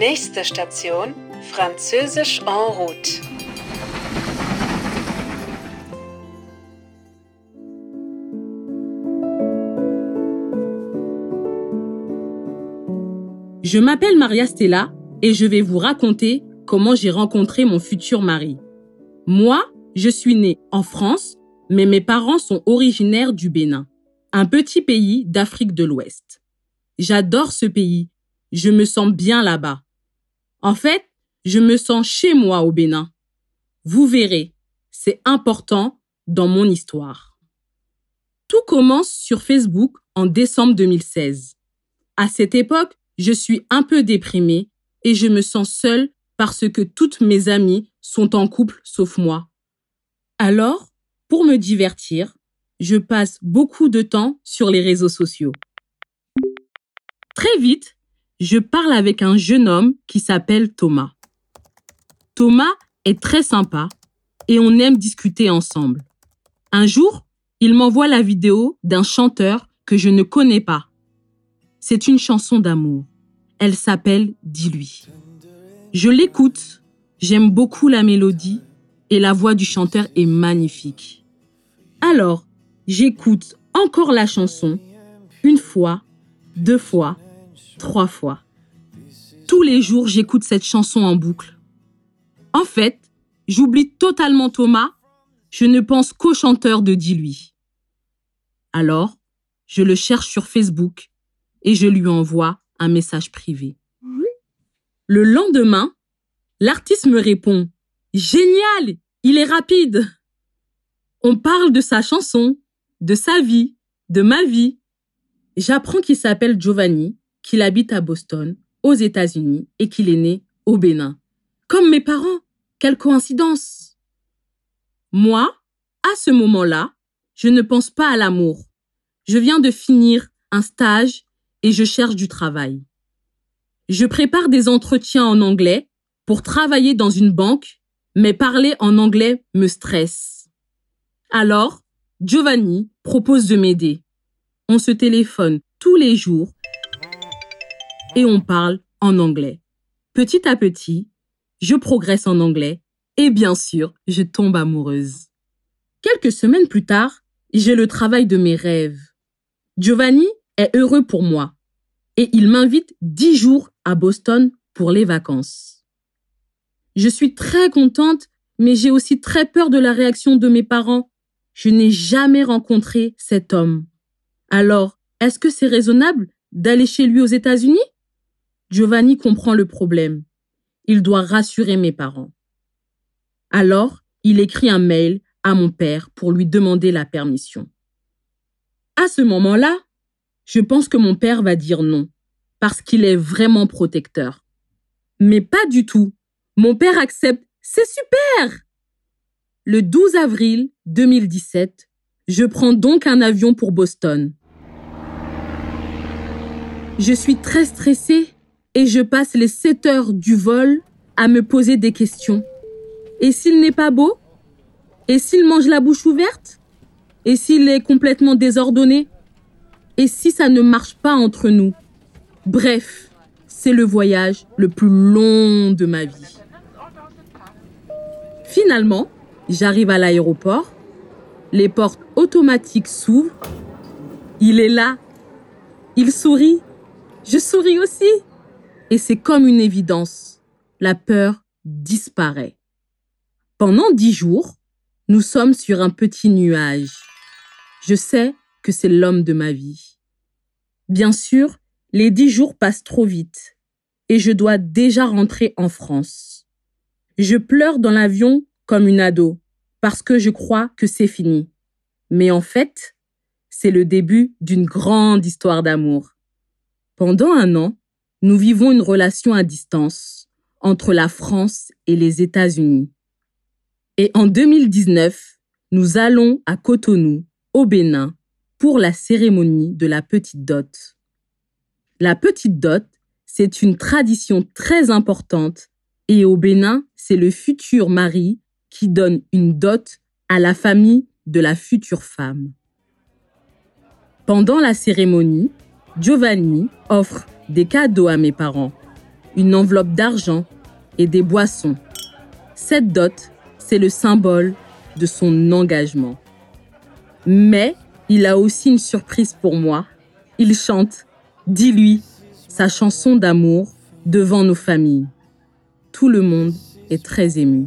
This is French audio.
Nächste Station, Französisch en route. Je m'appelle Maria Stella et je vais vous raconter comment j'ai rencontré mon futur mari. Moi, je suis née en France, mais mes parents sont originaires du Bénin, un petit pays d'Afrique de l'Ouest. J'adore ce pays, je me sens bien là-bas. En fait, je me sens chez moi au Bénin. Vous verrez, c'est important dans mon histoire. Tout commence sur Facebook en décembre 2016. À cette époque, je suis un peu déprimée et je me sens seule parce que toutes mes amies sont en couple sauf moi. Alors, pour me divertir, je passe beaucoup de temps sur les réseaux sociaux. Très vite, je parle avec un jeune homme qui s'appelle Thomas. Thomas est très sympa et on aime discuter ensemble. Un jour, il m'envoie la vidéo d'un chanteur que je ne connais pas. C'est une chanson d'amour. Elle s'appelle Dis-lui. Je l'écoute, j'aime beaucoup la mélodie et la voix du chanteur est magnifique. Alors, j'écoute encore la chanson une fois, deux fois, trois fois. Tous les jours, j'écoute cette chanson en boucle. En fait, j'oublie totalement Thomas, je ne pense qu'au chanteur de Dis-lui. Alors, je le cherche sur Facebook et je lui envoie un message privé. Le lendemain, l'artiste me répond Génial, il est rapide. On parle de sa chanson, de sa vie, de ma vie. J'apprends qu'il s'appelle Giovanni, qu'il habite à Boston, aux États-Unis et qu'il est né au Bénin. Comme mes parents. Quelle coïncidence. Moi, à ce moment-là, je ne pense pas à l'amour. Je viens de finir un stage et je cherche du travail. Je prépare des entretiens en anglais pour travailler dans une banque, mais parler en anglais me stresse. Alors, Giovanni propose de m'aider. On se téléphone tous les jours et on parle en anglais. Petit à petit, je progresse en anglais et bien sûr, je tombe amoureuse. Quelques semaines plus tard, j'ai le travail de mes rêves. Giovanni est heureux pour moi et il m'invite dix jours à Boston pour les vacances. Je suis très contente, mais j'ai aussi très peur de la réaction de mes parents. Je n'ai jamais rencontré cet homme. Alors, est-ce que c'est raisonnable d'aller chez lui aux États-Unis? Giovanni comprend le problème. Il doit rassurer mes parents. Alors, il écrit un mail à mon père pour lui demander la permission. À ce moment-là, je pense que mon père va dire non, parce qu'il est vraiment protecteur. Mais pas du tout. Mon père accepte. C'est super Le 12 avril 2017, je prends donc un avion pour Boston. Je suis très stressée et je passe les 7 heures du vol à me poser des questions. Et s'il n'est pas beau? Et s'il mange la bouche ouverte? Et s'il est complètement désordonné? Et si ça ne marche pas entre nous? Bref, c'est le voyage le plus long de ma vie. Finalement, j'arrive à l'aéroport, les portes automatiques s'ouvrent, il est là, il sourit, je souris aussi. Et c'est comme une évidence, la peur disparaît. Pendant dix jours, nous sommes sur un petit nuage. Je sais que c'est l'homme de ma vie. Bien sûr, les dix jours passent trop vite et je dois déjà rentrer en France. Je pleure dans l'avion comme une ado parce que je crois que c'est fini. Mais en fait, c'est le début d'une grande histoire d'amour. Pendant un an, nous vivons une relation à distance entre la France et les États-Unis. Et en 2019, nous allons à Cotonou, au Bénin, pour la cérémonie de la petite dot. La petite dot, c'est une tradition très importante et au Bénin, c'est le futur mari qui donne une dot à la famille de la future femme. Pendant la cérémonie, Giovanni offre des cadeaux à mes parents. une enveloppe d'argent et des boissons. Cette dot, c'est le symbole de son engagement. Mais il a aussi une surprise pour moi. Il chante, dis-lui, sa chanson d'amour devant nos familles. Tout le monde est très ému.